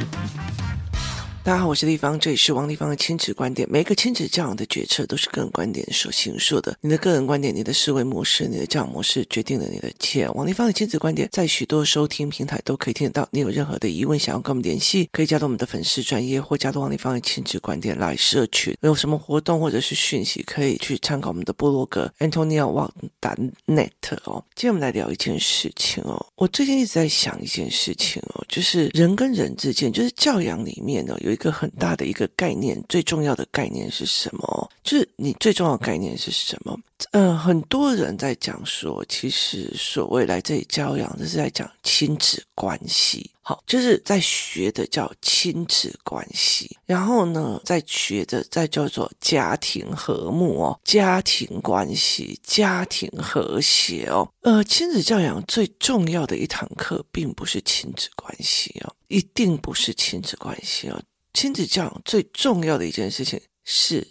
Thank you. 大家好，我是丽芳，这里是王丽芳的亲子观点。每个亲子教养的决策都是个人观点所形塑的。你的个人观点、你的思维模式、你的教养模式，决定了你的一切。王丽芳的亲子观点在许多收听平台都可以听得到。你有任何的疑问，想要跟我们联系，可以加入我们的粉丝专业，或加入王丽芳的亲子观点来社群。有什么活动或者是讯息，可以去参考我们的部落格 antonio Wang 打 net 哦。今天我们来聊一件事情哦。我最近一直在想一件事情哦，就是人跟人之间，就是教养里面呢、哦，有有一个很大的一个概念，最重要的概念是什么？就是你最重要的概念是什么？嗯、很多人在讲说，其实所谓来这里教养，这是在讲亲子关系。好，就是在学的叫亲子关系，然后呢，在学的再叫做家庭和睦哦，家庭关系，家庭和谐哦。呃，亲子教养最重要的一堂课，并不是亲子关系哦，一定不是亲子关系哦。亲子教养最重要的一件事情是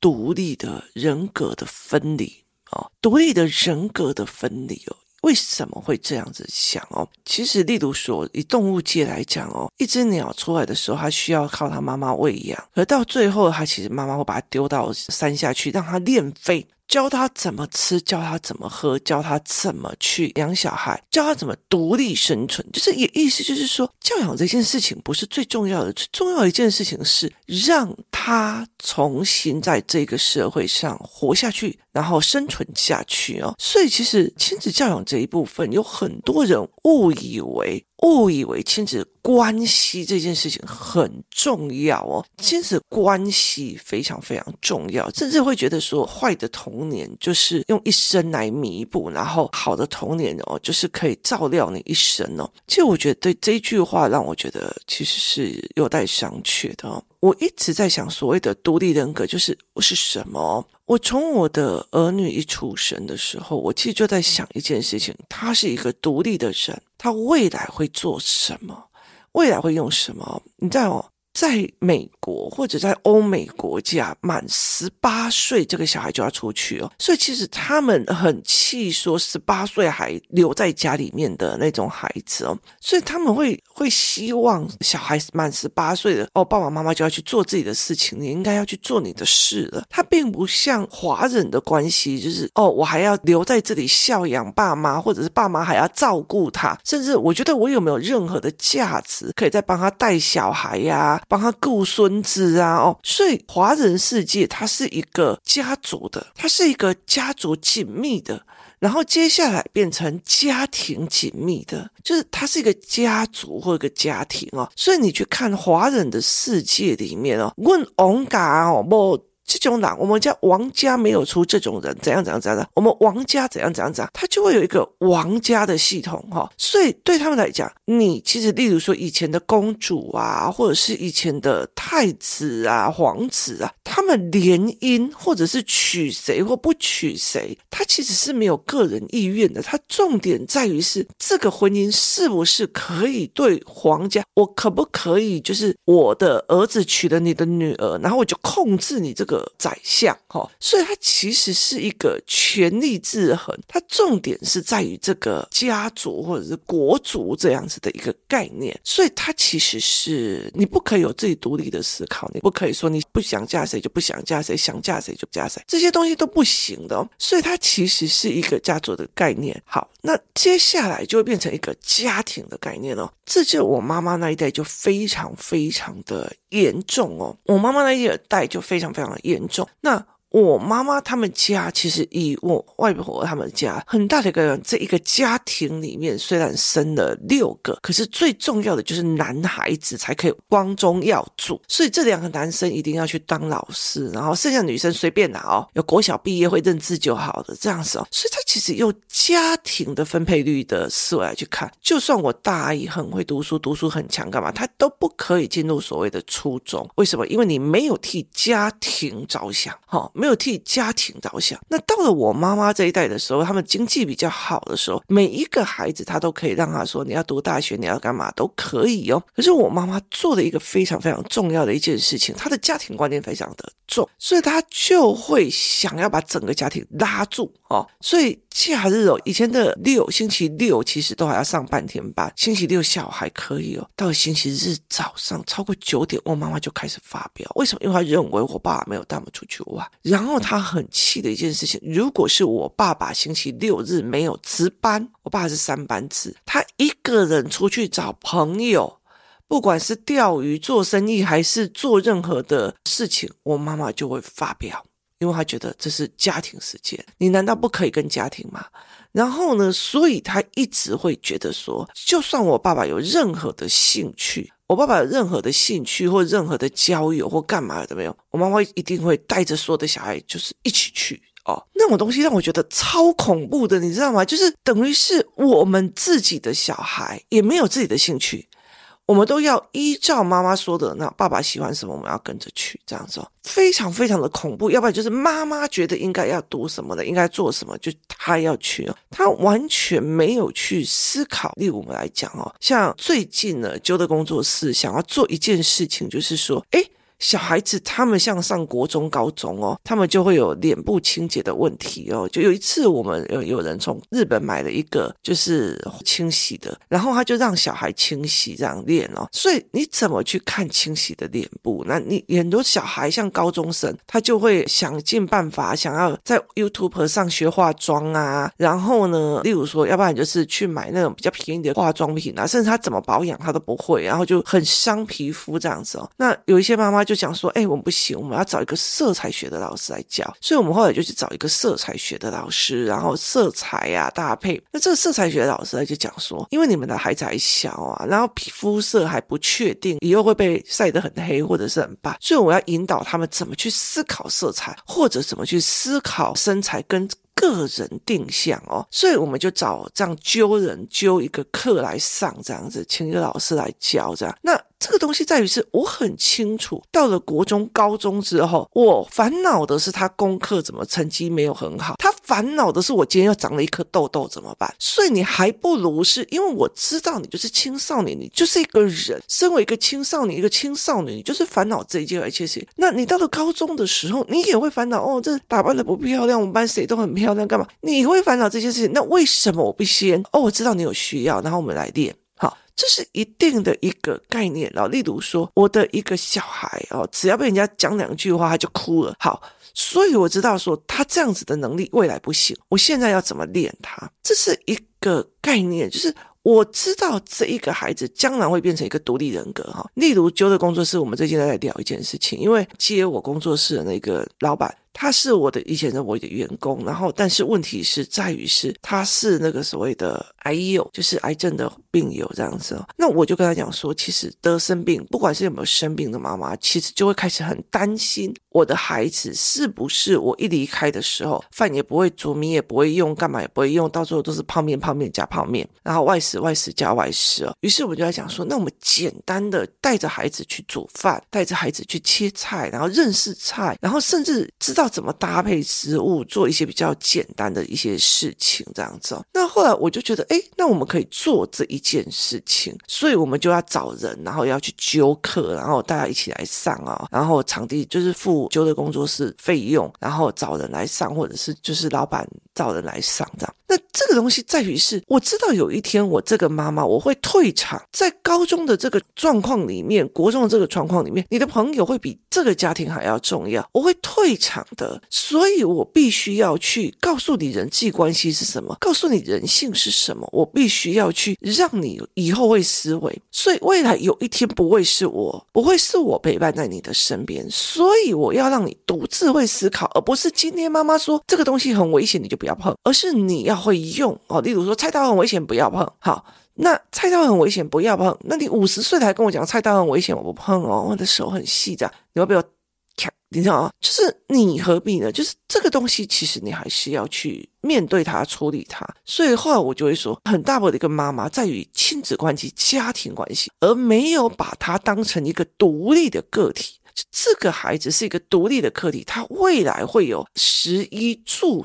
独立的人格的分离哦，独立的人格的分离哦。为什么会这样子想哦？其实，例如说，以动物界来讲哦，一只鸟出来的时候，它需要靠它妈妈喂养，而到最后，它其实妈妈会把它丢到山下去，让它练飞。教他怎么吃，教他怎么喝，教他怎么去养小孩，教他怎么独立生存。就是也意思就是说，教养这件事情不是最重要的，最重要的一件事情是让他重新在这个社会上活下去，然后生存下去哦。所以其实亲子教养这一部分，有很多人误以为。误以为亲子关系这件事情很重要哦，亲子关系非常非常重要，甚至会觉得说坏的童年就是用一生来弥补，然后好的童年哦就是可以照料你一生哦。其实我觉得对这句话让我觉得其实是有待商榷的哦。我一直在想所谓的独立人格就是是什么？我从我的儿女一出生的时候，我其实就在想一件事情：他是一个独立的人，他未来会做什么？未来会用什么？你知道吗？在美国或者在欧美国家，满十八岁这个小孩就要出去哦，所以其实他们很气说十八岁还留在家里面的那种孩子哦，所以他们会会希望小孩满十八岁的哦，爸爸妈妈就要去做自己的事情，你应该要去做你的事了。他并不像华人的关系，就是哦，我还要留在这里孝养爸妈，或者是爸妈还要照顾他，甚至我觉得我有没有任何的价值可以再帮他带小孩呀？帮他顾孙子啊，哦，所以华人世界它是一个家族的，它是一个家族紧密的，然后接下来变成家庭紧密的，就是它是一个家族或一个家庭哦。所以你去看华人的世界里面哦，问王家哦，不。这种人，我们家王家没有出这种人，怎样怎样怎样的？我们王家怎样怎样怎样？他就会有一个王家的系统哈，所以对他们来讲，你其实例如说以前的公主啊，或者是以前的太子啊、皇子啊，他们联姻或者是娶谁或不娶谁，他其实是没有个人意愿的，他重点在于是这个婚姻是不是可以对皇家，我可不可以就是我的儿子娶了你的女儿，然后我就控制你这个。宰相哈，所以他其实是一个权力制衡，他重点是在于这个家族或者是国族这样子的一个概念，所以他其实是你不可以有自己独立的思考，你不可以说你不想嫁谁就不想嫁谁，想嫁谁就嫁谁，这些东西都不行的。所以他其实是一个家族的概念。好，那接下来就会变成一个家庭的概念哦。这就我妈妈那一代就非常非常的严重哦，我妈妈那一代就非常非常的严重。那我妈妈他们家其实以我外婆他们家很大的一个这一个家庭里面，虽然生了六个，可是最重要的就是男孩子才可以光宗耀祖，所以这两个男生一定要去当老师，然后剩下女生随便拿哦，有国小毕业会认字就好了，这样子哦。所以他其实用家庭的分配率的思维来去看，就算我大姨很会读书，读书很强，干嘛，他都不可以进入所谓的初中。为什么？因为你没有替家庭着想，哈。没有替家庭着想。那到了我妈妈这一代的时候，他们经济比较好的时候，每一个孩子他都可以让他说：“你要读大学，你要干嘛都可以哦。”可是我妈妈做了一个非常非常重要的一件事情，她的家庭观念非常的重，所以她就会想要把整个家庭拉住哦。所以假日哦，以前的六星期六其实都还要上半天班，星期六下午还可以哦。到星期日早上超过九点，我妈妈就开始发飙。为什么？因为她认为我爸爸没有带我们出去玩。然后他很气的一件事情，如果是我爸爸星期六日没有值班，我爸是三班制，他一个人出去找朋友，不管是钓鱼、做生意还是做任何的事情，我妈妈就会发飙。因为他觉得这是家庭时间，你难道不可以跟家庭吗？然后呢，所以他一直会觉得说，就算我爸爸有任何的兴趣，我爸爸有任何的兴趣或任何的交友或干嘛的没有，我妈妈一定会带着所有的小孩就是一起去哦。那种东西让我觉得超恐怖的，你知道吗？就是等于是我们自己的小孩也没有自己的兴趣。我们都要依照妈妈说的，那爸爸喜欢什么，我们要跟着去，这样子哦，非常非常的恐怖。要不然就是妈妈觉得应该要读什么的，应该做什么，就他要去，他完全没有去思考。例如我们来讲哦，像最近呢，揪的工作室想要做一件事情，就是说，哎小孩子他们像上国中、高中哦，他们就会有脸部清洁的问题哦。就有一次，我们有有人从日本买了一个就是清洗的，然后他就让小孩清洗这样练哦。所以你怎么去看清洗的脸部？那你很多小孩像高中生，他就会想尽办法想要在 YouTube 上学化妆啊。然后呢，例如说，要不然就是去买那种比较便宜的化妆品啊，甚至他怎么保养他都不会，然后就很伤皮肤这样子哦。那有一些妈妈就讲说，哎，我们不行，我们要找一个色彩学的老师来教。所以我们后来就去找一个色彩学的老师，然后色彩呀、啊、搭配。那这个色彩学的老师他就讲说，因为你们的孩子还小啊，然后皮肤色还不确定，以后会被晒得很黑或者是很白，所以我要引导他们怎么去思考色彩，或者怎么去思考身材跟个人定向哦。所以我们就找这样揪人揪一个课来上，这样子请一个老师来教这样。那。这个东西在于是，我很清楚，到了国中、高中之后，我烦恼的是他功课怎么成绩没有很好，他烦恼的是我今天又长了一颗痘痘怎么办？所以你还不如是因为我知道你就是青少年，你就是一个人，身为一个青少年，一个青少年，你就是烦恼这一件而且是，那你到了高中的时候，你也会烦恼哦，这打扮的不漂亮，我们班谁都很漂亮，干嘛？你会烦恼这件事情，那为什么我不先？哦，我知道你有需要，然后我们来练。这是一定的一个概念哦，例如说，我的一个小孩哦，只要被人家讲两句话，他就哭了。好，所以我知道说他这样子的能力未来不行，我现在要怎么练他？这是一个概念，就是我知道这一个孩子将来会变成一个独立人格哈。例如，揪的工作室，我们最近在聊一件事情，因为接我工作室的那个老板。他是我的以前的我的员工，然后但是问题是在于是他是那个所谓的癌友，就是癌症的病友这样子。那我就跟他讲说，其实得生病，不管是有没有生病的妈妈，其实就会开始很担心我的孩子是不是我一离开的时候，饭也不会煮，米也不会用，干嘛也不会用，到最后都是泡面泡面加泡面，然后外食外食加外食。于是我们就在讲说，那我们简单的带着孩子去煮饭，带着孩子去切菜，然后认识菜，然后甚至知道。要怎么搭配食物，做一些比较简单的一些事情，这样子。那后来我就觉得，哎，那我们可以做这一件事情，所以我们就要找人，然后要去揪课，然后大家一起来上啊，然后场地就是付揪的工作室费用，然后找人来上，或者是就是老板找人来上这样。那这个东西在于是，我知道有一天我这个妈妈我会退场，在高中的这个状况里面，国中的这个状况里面，你的朋友会比这个家庭还要重要，我会退场。的，所以我必须要去告诉你人际关系是什么，告诉你人性是什么，我必须要去让你以后会思维，所以未来有一天不会是我，不会是我陪伴在你的身边，所以我要让你独自会思考，而不是今天妈妈说这个东西很危险，你就不要碰，而是你要会用哦。例如说菜刀很危险，不要碰。好，那菜刀很危险，不要碰。那你五十岁还跟我讲菜刀很危险，我不碰哦，我的手很细的，你要不要？你知道吗？就是你何必呢？就是这个东西，其实你还是要去面对它、处理它。所以后来我就会说，很大部分的一个妈妈在于亲子关系、家庭关系，而没有把它当成一个独立的个体。这个孩子是一个独立的个体，他未来会有食衣住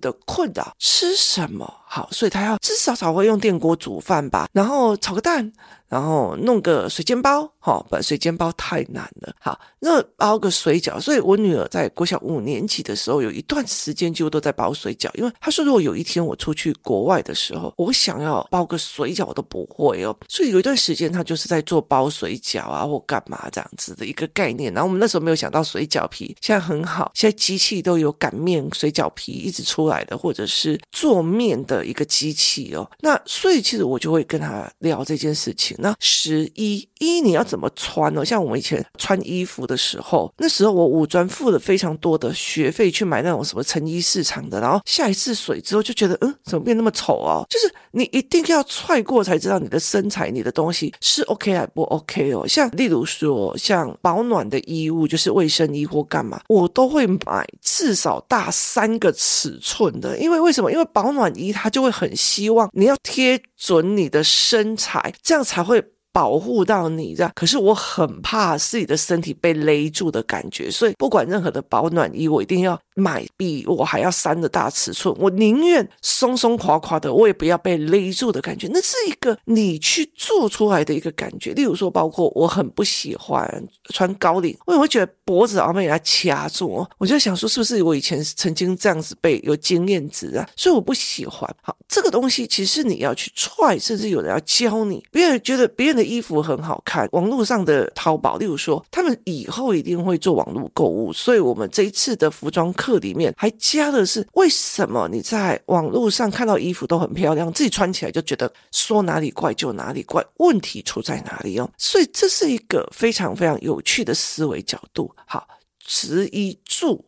的困扰，吃什么好？所以他要至少少会用电锅煮饭吧，然后炒个蛋。然后弄个水煎包，好，不，水煎包太难了。好，那包个水饺。所以我女儿在国小五年级的时候，有一段时间几乎都在包水饺，因为她说，如果有一天我出去国外的时候，我想要包个水饺，我都不会哦。所以有一段时间，她就是在做包水饺啊，或干嘛这样子的一个概念。然后我们那时候没有想到水饺皮，现在很好，现在机器都有擀面水饺皮一直出来的，或者是做面的一个机器哦。那所以其实我就会跟她聊这件事情。那十一一你要怎么穿呢？像我们以前穿衣服的时候，那时候我五专付了非常多的学费去买那种什么成衣市场的，然后下一次水之后就觉得，嗯，怎么变那么丑哦？就是你一定要踹过才知道你的身材、你的东西是 OK 还不 OK 哦。像例如说，像保暖的衣物，就是卫生衣或干嘛，我都会买至少大三个尺寸的，因为为什么？因为保暖衣它就会很希望你要贴准你的身材，这样才会。保护到你这样，可是我很怕自己的身体被勒住的感觉，所以不管任何的保暖衣，我一定要买比我还要三的大尺寸。我宁愿松松垮垮的，我也不要被勒住的感觉。那是一个你去做出来的一个感觉。例如说，包括我很不喜欢穿高领，我也会觉得脖子好像被人家掐住。我就想说，是不是我以前曾经这样子被有经验值啊？所以我不喜欢。好，这个东西其实你要去踹，甚至有人要教你，别人觉得别人的。衣服很好看，网络上的淘宝，例如说，他们以后一定会做网络购物，所以我们这一次的服装课课里面还加的是，为什么你在网络上看到衣服都很漂亮，自己穿起来就觉得说哪里怪就哪里怪，问题出在哪里哦？所以这是一个非常非常有趣的思维角度。好，食衣住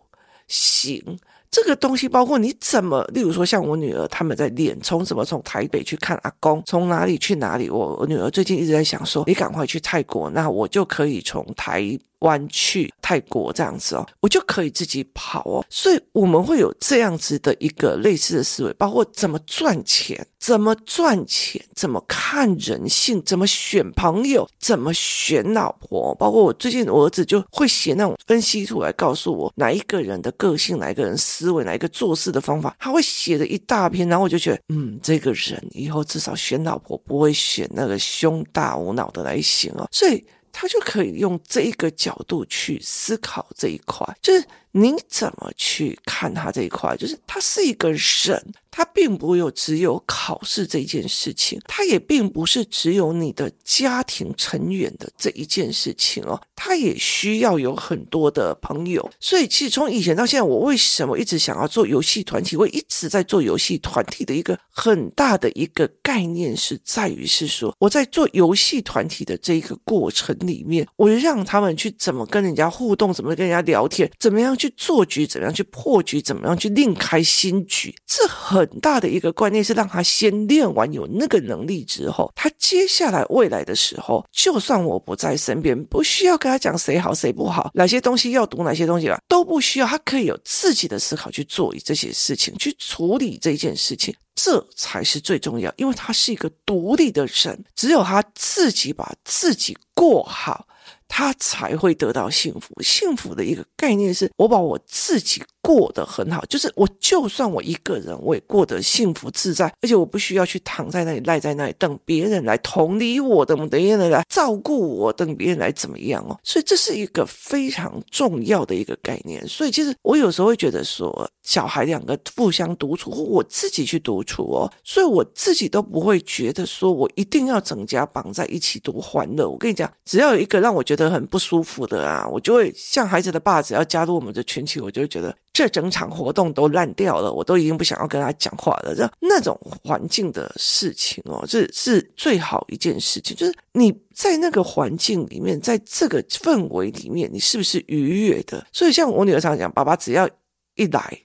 行。这个东西包括你怎么，例如说像我女儿他们在练，从怎么从台北去看阿公，从哪里去哪里。我我女儿最近一直在想说，你赶快去泰国，那我就可以从台。湾去泰国这样子哦，我就可以自己跑哦，所以我们会有这样子的一个类似的思维，包括怎么赚钱，怎么赚钱，怎么看人性，怎么选朋友，怎么选老婆，包括我最近我儿子就会写那种分析图来告诉我哪一个人的个性，哪一个人思维，哪一个做事的方法，他会写的一大篇，然后我就觉得，嗯，这个人以后至少选老婆不会选那个胸大无脑的来行哦，所以。他就可以用这一个角度去思考这一块，就是你怎么去看他这一块，就是他是一个人。他并不有只有考试这件事情，他也并不是只有你的家庭成员的这一件事情哦，他也需要有很多的朋友。所以其实从以前到现在，我为什么一直想要做游戏团体？我一直在做游戏团体的一个很大的一个概念是在于是说，我在做游戏团体的这一个过程里面，我让他们去怎么跟人家互动，怎么跟人家聊天，怎么样去做局，怎么样去破局，怎么样去另开新局，这很。大的一个观念是让他先练完有那个能力之后，他接下来未来的时候，就算我不在身边，不需要跟他讲谁好谁不好，哪些东西要读，哪些东西了，都不需要，他可以有自己的思考去做这些事情，去处理这件事情，这才是最重要，因为他是一个独立的人，只有他自己把自己过好。他才会得到幸福。幸福的一个概念是，我把我自己过得很好，就是我就算我一个人，我也过得幸福自在，而且我不需要去躺在那里赖在那里等别人来同理我，等别人来照顾我，等别人来怎么样哦。所以这是一个非常重要的一个概念。所以其实我有时候会觉得说，小孩两个互相独处，或我自己去独处哦，所以我自己都不会觉得说我一定要整家绑在一起多欢乐。我跟你讲，只要有一个让我觉得。很不舒服的啊，我就会像孩子的爸，只要加入我们的群体，我就会觉得这整场活动都烂掉了，我都已经不想要跟他讲话了。这那种环境的事情哦，这是最好一件事情，就是你在那个环境里面，在这个氛围里面，你是不是愉悦的？所以像我女儿常讲，爸爸只要一来，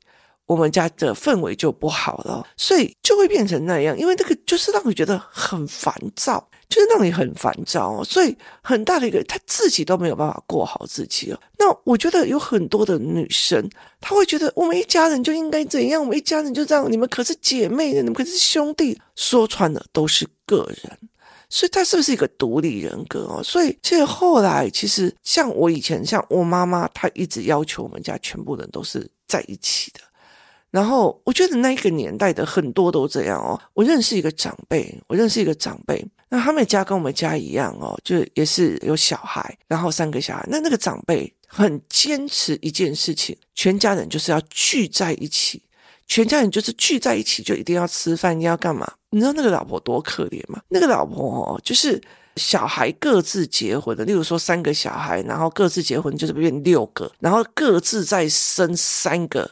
我们家的氛围就不好了，所以就会变成那样，因为那个就是让你觉得很烦躁。就是让你很烦躁哦，所以很大的一个，他自己都没有办法过好自己哦。那我觉得有很多的女生，她会觉得我们一家人就应该怎样，我们一家人就这样，你们可是姐妹的，你们可是兄弟，说穿了都是个人。所以她是不是一个独立人格哦？所以其实后来，其实像我以前，像我妈妈，她一直要求我们家全部人都是在一起的。然后我觉得那一个年代的很多都这样哦。我认识一个长辈，我认识一个长辈，那他们家跟我们家一样哦，就也是有小孩，然后三个小孩。那那个长辈很坚持一件事情，全家人就是要聚在一起，全家人就是聚在一起就一定要吃饭，你要干嘛？你知道那个老婆多可怜吗？那个老婆哦，就是。小孩各自结婚的，例如说三个小孩，然后各自结婚就是变六个，然后各自再生三个，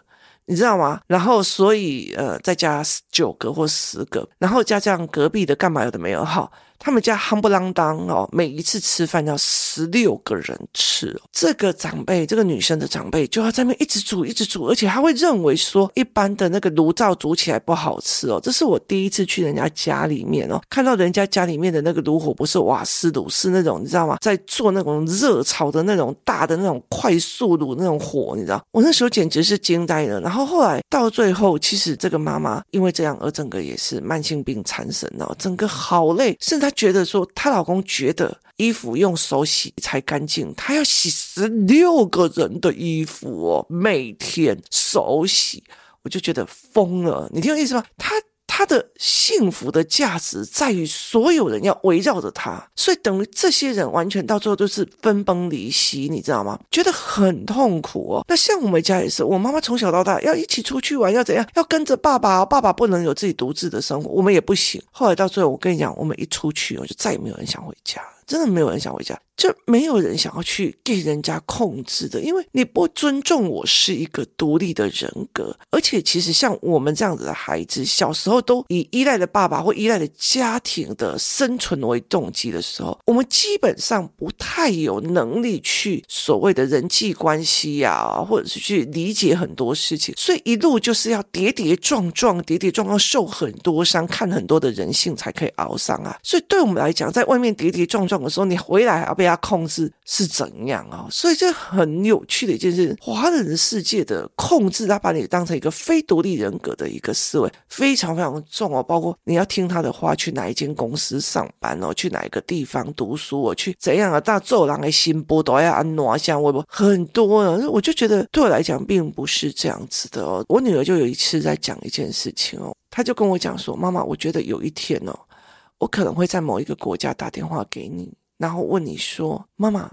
你知道吗？然后所以呃再加九个或十个，然后加上隔壁的干嘛有的没有好。他们家夯不啷当哦，每一次吃饭要十六个人吃。这个长辈，这个女生的长辈就要在那边一直煮，一直煮，而且他会认为说一般的那个炉灶煮起来不好吃哦。这是我第一次去人家家里面哦，看到人家家里面的那个炉火不是瓦斯炉，是那种你知道吗？在做那种热炒的那种大的那种快速炉那种火，你知道？我那时候简直是惊呆了。然后后来到最后，其实这个妈妈因为这样而整个也是慢性病缠身哦，整个好累，甚至她。觉得说，她老公觉得衣服用手洗才干净，她要洗十六个人的衣服哦，每天手洗，我就觉得疯了。你听我意思吗？她。他的幸福的价值在于所有人要围绕着他，所以等于这些人完全到最后都是分崩离析，你知道吗？觉得很痛苦哦。那像我们家也是，我妈妈从小到大要一起出去玩，要怎样？要跟着爸爸，爸爸不能有自己独自的生活，我们也不行。后来到最后，我跟你讲，我们一出去，我就再也没有人想回家。真的没有人想回家，就没有人想要去给人家控制的，因为你不尊重我是一个独立的人格，而且其实像我们这样子的孩子，小时候都以依赖的爸爸或依赖的家庭的生存为动机的时候，我们基本上不太有能力去所谓的人际关系呀、或者是去理解很多事情，所以一路就是要跌跌撞撞，跌跌撞撞，受很多伤，看很多的人性才可以熬上啊。所以对我们来讲，在外面跌跌撞撞。的时候你回来还要他控制是怎样啊？所以这很有趣的一件事，华人世界的控制，他把你当成一个非独立人格的一个思维，非常非常重哦。包括你要听他的话，去哪一间公司上班哦，去哪一个地方读书哦，去怎样啊？大做人的心波都要安挪像我很多啊。我就觉得对我来讲并不是这样子的哦。我女儿就有一次在讲一件事情哦，她就跟我讲说：“妈妈，我觉得有一天哦。”我可能会在某一个国家打电话给你，然后问你说：“妈妈，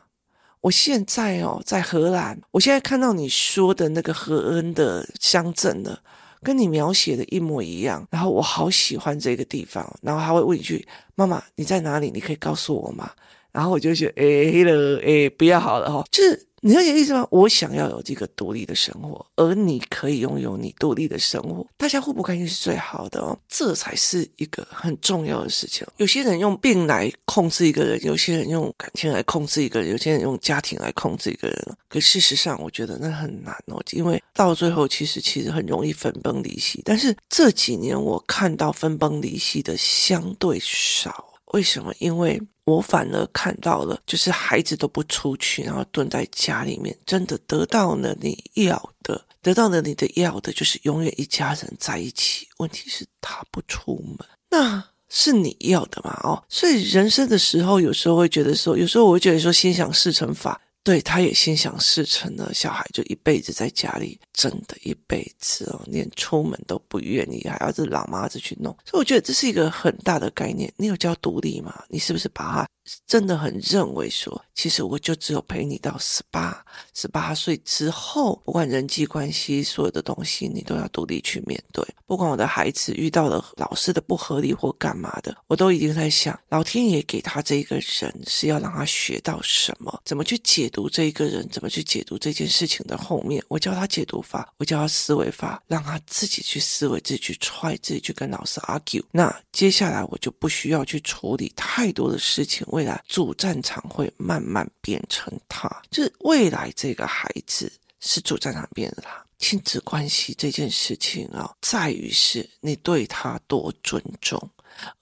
我现在哦在荷兰，我现在看到你说的那个荷恩的乡镇了，跟你描写的一模一样。然后我好喜欢这个地方。然后他会问一句：妈妈，你在哪里？你可以告诉我吗？然后我就觉得，哎了，哎，不要好了哈，就是。”你了解意思吗？我想要有这个独立的生活，而你可以拥有你独立的生活，大家互不干预是最好的哦，这才是一个很重要的事情。有些人用病来控制一个人，有些人用感情来控制一个人，有些人用家庭来控制一个人。可事实上，我觉得那很难哦，因为到最后其实其实很容易分崩离析。但是这几年我看到分崩离析的相对少。为什么？因为我反而看到了，就是孩子都不出去，然后蹲在家里面，真的得到了你要的，得到了你的要的，就是永远一家人在一起。问题是他不出门，那是你要的嘛？哦，所以人生的时候，有时候会觉得说，有时候我会觉得说，心想事成法。对，他也心想事成了，小孩就一辈子在家里，真的一辈子哦，连出门都不愿意，还要是老妈子去弄。所以我觉得这是一个很大的概念。你有教独立吗？你是不是把他真的很认为说，其实我就只有陪你到十八、十八岁之后，不管人际关系所有的东西，你都要独立去面对。不管我的孩子遇到了老师的不合理或干嘛的，我都一定在想，老天爷给他这一个人是要让他学到什么，怎么去解读。读这一个人怎么去解读这件事情的后面，我教他解读法，我教他思维法，让他自己去思维，自己去踹，自己去跟老师 argue。那接下来我就不需要去处理太多的事情，未来主战场会慢慢变成他，就是未来这个孩子是主战场变成他。亲子关系这件事情啊，在于是你对他多尊重。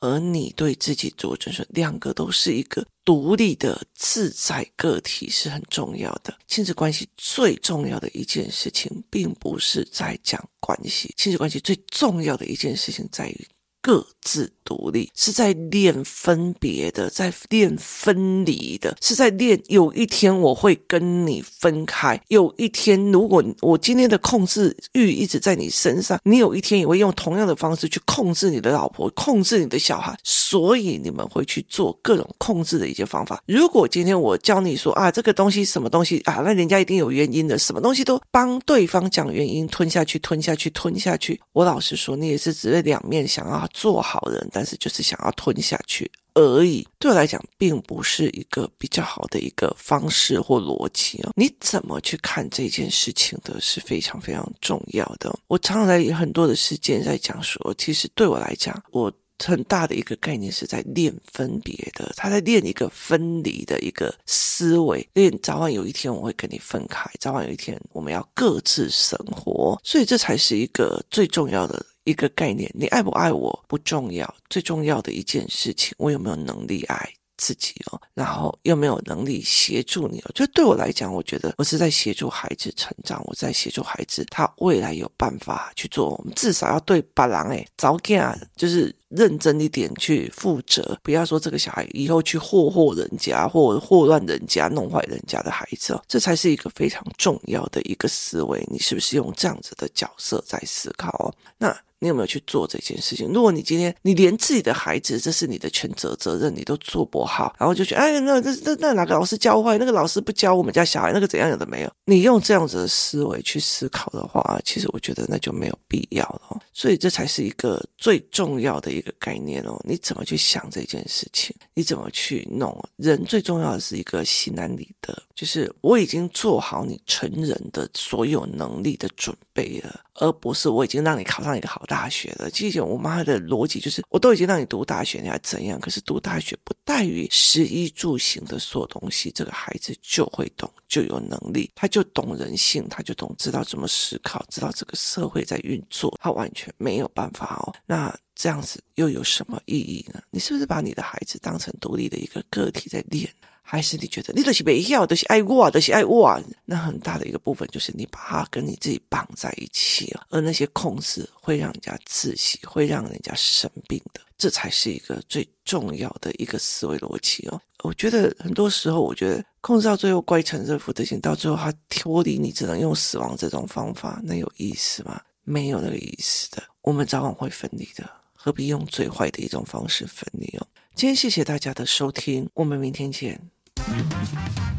而你对自己做准，两个都是一个独立的自在个体是很重要的。亲子关系最重要的一件事情，并不是在讲关系，亲子关系最重要的一件事情在于各自独立，是在练分别的，在练分离的，是在练有一天我会跟你分开。有一天，如果我今天的控制欲一直在你身上，你有一天也会用同样的方式去控制你的老婆，控制你的小孩，所以你们会去做各种控制的一些方法。如果今天我教你说啊，这个东西什么东西啊，那人家一定有原因的，什么东西都帮对方讲原因，吞下去，吞下去，吞下去。我老实说，你也是只是两面想要做好人，但是就是想要吞下去而已。对我来讲，并不是一个比较好的一个方式或逻辑哦。你怎么去看这件事情的，是非常非常重要的。我常常在很多的事件在讲说，其实对我来讲，我。很大的一个概念是在练分别的，他在练一个分离的一个思维，练早晚有一天我会跟你分开，早晚有一天我们要各自生活，所以这才是一个最重要的一个概念。你爱不爱我不重要，最重要的一件事情，我有没有能力爱。自己哦，然后又没有能力协助你哦，就对我来讲，我觉得我是在协助孩子成长，我在协助孩子，他未来有办法去做。我们至少要对别人哎，早点就是认真一点去负责，不要说这个小孩以后去霍霍人家或祸乱人家、弄坏人家的孩子哦，这才是一个非常重要的一个思维。你是不是用这样子的角色在思考哦？那。你有没有去做这件事情？如果你今天你连自己的孩子，这是你的全责责任，你都做不好，然后就觉得哎，那那那那哪个老师教坏？那个老师不教我们家小孩，那个怎样有的没有？你用这样子的思维去思考的话，其实我觉得那就没有必要了。所以这才是一个最重要的一个概念哦。你怎么去想这件事情？你怎么去弄？人最重要的是一个心安理得，就是我已经做好你成人的所有能力的准备了。而不是我已经让你考上一个好大学了。其实我妈的逻辑就是，我都已经让你读大学，你还怎样？可是读大学不大于食衣住行的所有东西，这个孩子就会懂，就有能力，他就懂人性，他就懂知道怎么思考，知道这个社会在运作，他完全没有办法哦。那这样子又有什么意义呢？你是不是把你的孩子当成独立的一个个体在练？还是你觉得你都是没要，都是爱我，都是爱我？那很大的一个部分就是你把他跟你自己绑在一起了，而那些控制会让人家窒息，会让人家生病的，这才是一个最重要的一个思维逻辑哦。我觉得很多时候，我觉得控制到最后乖成这副德行，到最后他脱离你，只能用死亡这种方法，那有意思吗？没有那个意思的。我们早晚会分离的，何必用最坏的一种方式分离哦？今天谢谢大家的收听，我们明天见。よし!